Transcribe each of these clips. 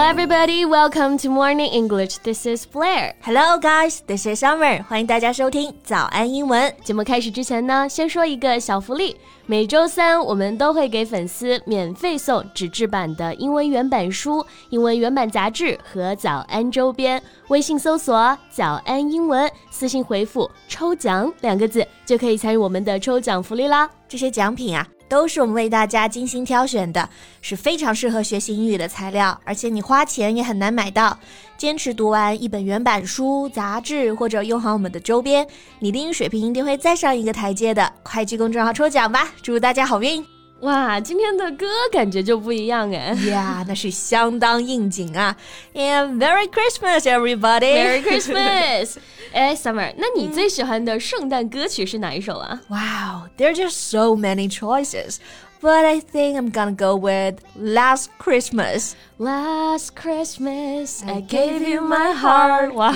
Hello, everybody. Welcome to Morning English. This is Blair. Hello, guys. This is Summer. 欢迎大家收听早安英文。节目开始之前呢，先说一个小福利。每周三我们都会给粉丝免费送纸质版的英文原版书、英文原版杂志和早安周边。微信搜索“早安英文”，私信回复“抽奖”两个字，就可以参与我们的抽奖福利啦。这些奖品啊。都是我们为大家精心挑选的，是非常适合学习英语的材料，而且你花钱也很难买到。坚持读完一本原版书、杂志，或者用好我们的周边，你的英语水平一定会再上一个台阶的。快去公众号抽奖吧，祝大家好运！哇，今天的歌感觉就不一样哎。Yeah，那是相当应景啊。And Merry Christmas, everybody! Merry Christmas! 哎，Summer，那你最喜欢的圣诞歌曲是哪一首啊？Wow, there are just so many choices. But I think I'm gonna go with Last Christmas. Last Christmas, I gave you my heart. 哇，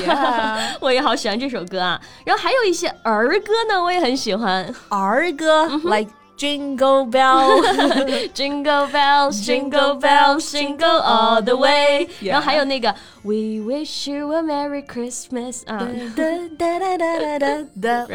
我也好喜欢这首歌啊。然后还有一些儿歌呢，我也很喜欢。儿歌，like Jingle bell, jingle bells, jingle bells, jingle all the way。然后还有那个 We wish you a Merry Christmas 啊，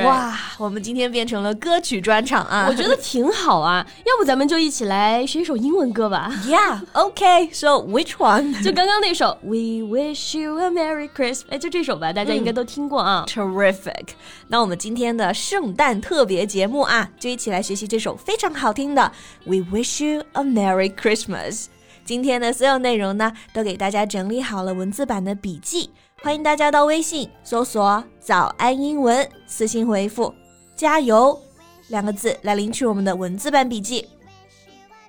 哇，我们今天变成了歌曲专场啊，我觉得挺好啊。要不咱们就一起来学一首英文歌吧？Yeah, okay. So which one？就刚刚那首 We wish you a Merry Christmas，哎，就这首吧，大家应该都听过啊。Terrific。那我们今天的圣诞特别节目啊，就一起来学习这首。 非常好听的 We wish you a Merry Christmas。今天的所有内容呢，都给大家整理好了文字版的笔记，欢迎大家到微信搜索“早安英文”，私信回复“加油”两个字来领取我们的文字版笔记。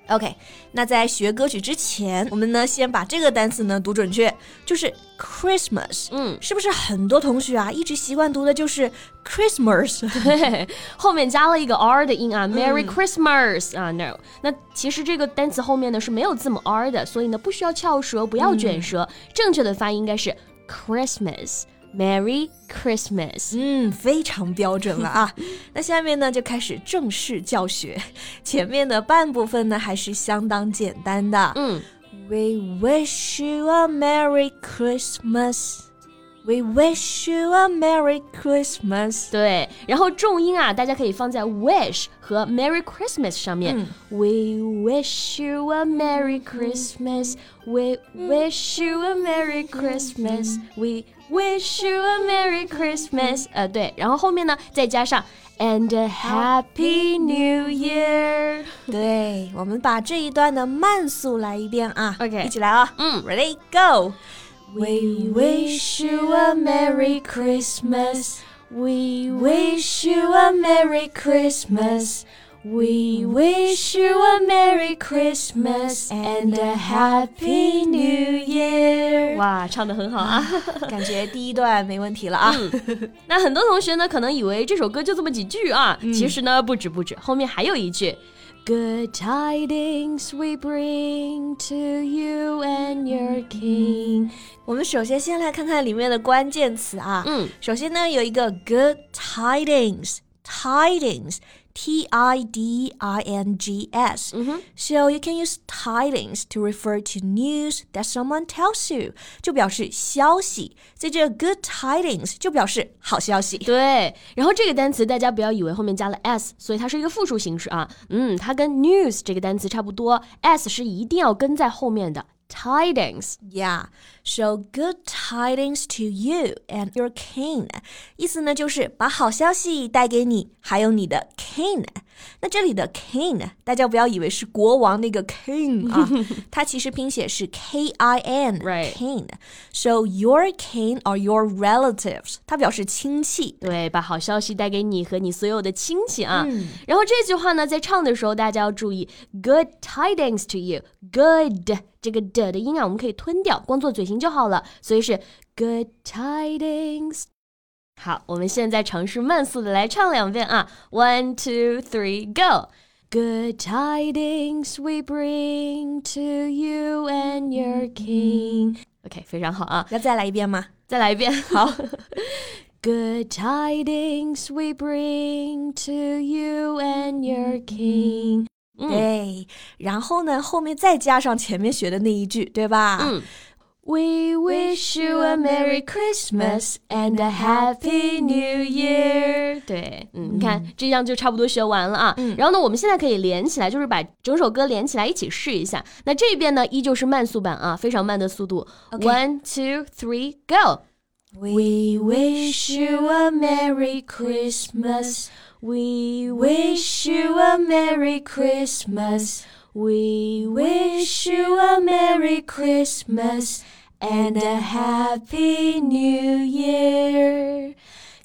OK，那在学歌曲之前，我们呢先把这个单词呢读准确，就是 Christmas。嗯，是不是很多同学啊一直习惯读的就是 Christmas？对，后面加了一个 R 的音啊，Merry Christmas 啊，No。那其实这个单词后面呢是没有字母 R 的，所以呢不需要翘舌，不要卷舌，正确的发音应该是 Christmas。Merry Christmas，嗯，非常标准了啊。那下面呢就开始正式教学，前面的半部分呢还是相当简单的。嗯，We wish you a Merry Christmas。We wish you a Merry Christmas。对，然后重音啊，大家可以放在 wish 和 Merry Christmas 上面。嗯、We wish you a Merry Christmas. We wish you a Merry Christmas. We wish you a Merry Christmas。呃，对，然后后面呢再加上 and a Happy New Year。对，我们把这一段的慢速来一遍啊。OK，一起来啊。嗯，Ready go。We wish you a Merry Christmas. We wish you a Merry Christmas. We wish you a Merry Christmas and a Happy New Year。哇，唱的很好啊，感觉第一段没问题了啊。嗯、那很多同学呢，可能以为这首歌就这么几句啊，嗯、其实呢不止不止，后面还有一句。Good tidings we bring to you and your king。我们首先先来看看里面的关键词啊。嗯，首先呢有一个 good tidings，tidings。T I D I N G S. Mm-hmm. So you can use tidings to refer to news that someone tells you，就表示消息。所以这个 good tidings 就表示好消息。对，然后这个单词大家不要以为后面加了 s，所以它是一个复数形式啊。嗯，它跟 news 这个单词差不多，s 是一定要跟在后面的。 tidings. Yeah, so good tidings to you and your king. 意思呢就是把好消息带给你， 还有你的 king。那这里的 king，大家不要以为是国王那个 king 啊，它其实拼写是 K I N，right? King. So your king are your relatives，它表示亲戚。对，把好消息带给你和你所有的亲戚啊。嗯、然后这句话呢，在唱的时候大家要注意，good tidings to you. Good 这个的的音啊，我们可以吞掉，光做嘴型就好了。所以是 good tidings。 好，我们现在尝试慢速的来唱两遍啊，one two three go。Good tidings we bring to you and your king。OK，非常好啊，要再来一遍吗？再来一遍，好。Good tidings we bring to you and your king。对，然后呢，后面再加上前面学的那一句，对吧？嗯 We wish you a Merry Christmas and a Happy New Year。对，嗯，你看这样就差不多学完了啊。然后呢，我们现在可以连起来，就是把整首歌连起来一起试一下。那这边呢，依旧是慢速版啊，非常慢的速度。One, two, three, go. We wish you a Merry Christmas. We wish you a Merry Christmas. We wish you a Merry Christmas and a Happy New Year.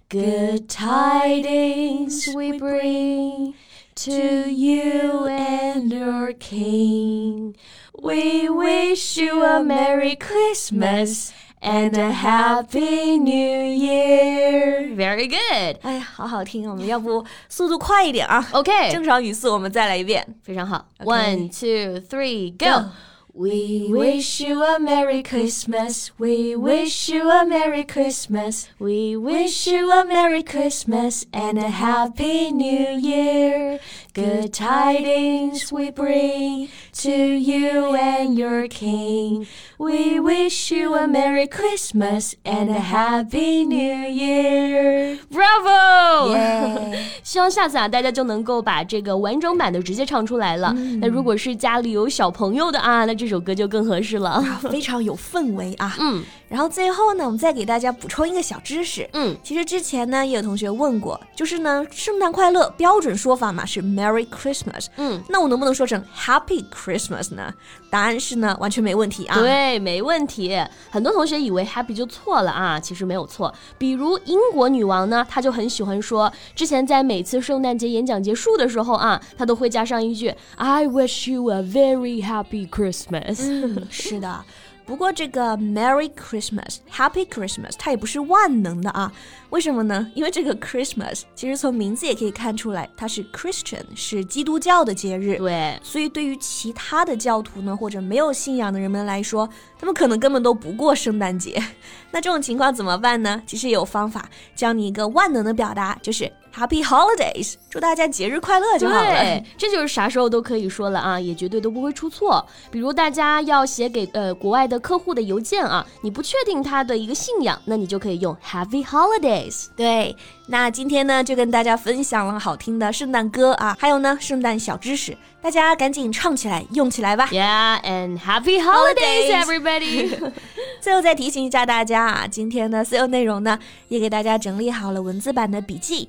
Good tidings we bring to you and your King. We wish you a Merry Christmas and a Happy New Year. Very good. 哎呀，好好听，我们要不速度快一点啊？OK，正常语速我们再来一遍，非常好。One, two, three, go. We wish you a Merry Christmas. We wish you a Merry Christmas. We wish you a Merry Christmas and a Happy New Year. Good tidings we bring to you and your King. We wish you a Merry Christmas and a Happy New Year. Bravo! 希望下次啊，大家就能够把这个完整版的直接唱出来了。那如果是家里有小朋友的啊，那这首歌就更合适了，非常有氛围啊。嗯。然后最后呢，我们再给大家补充一个小知识。嗯，其实之前呢，也有同学问过，就是呢，圣诞快乐标准说法嘛是 Merry Christmas。嗯，那我能不能说成 Happy Christmas 呢？答案是呢，完全没问题啊。对，没问题。很多同学以为 Happy 就错了啊，其实没有错。比如英国女王呢，她就很喜欢说，之前在每次圣诞节演讲结束的时候啊，她都会加上一句 I wish you a very happy Christmas。嗯，是的。不过这个 Merry Christmas, Happy Christmas，它也不是万能的啊。为什么呢？因为这个 Christmas 其实从名字也可以看出来，它是 Christian，是基督教的节日。对，所以对于其他的教徒呢，或者没有信仰的人们来说，他们可能根本都不过圣诞节。那这种情况怎么办呢？其实有方法，教你一个万能的表达，就是 Happy Holidays，祝大家节日快乐就好了。对，这就是啥时候都可以说了啊，也绝对都不会出错。比如大家要写给呃国外的客户的邮件啊，你不确定他的一个信仰，那你就可以用 Happy Holidays。对，那今天呢就跟大家分享了好听的圣诞歌啊，还有呢圣诞小知识，大家赶紧唱起来，用起来吧。Yeah, and Happy Holidays, everybody. 最后再提醒一下大家啊，今天的所有内容呢，也给大家整理好了文字版的笔记，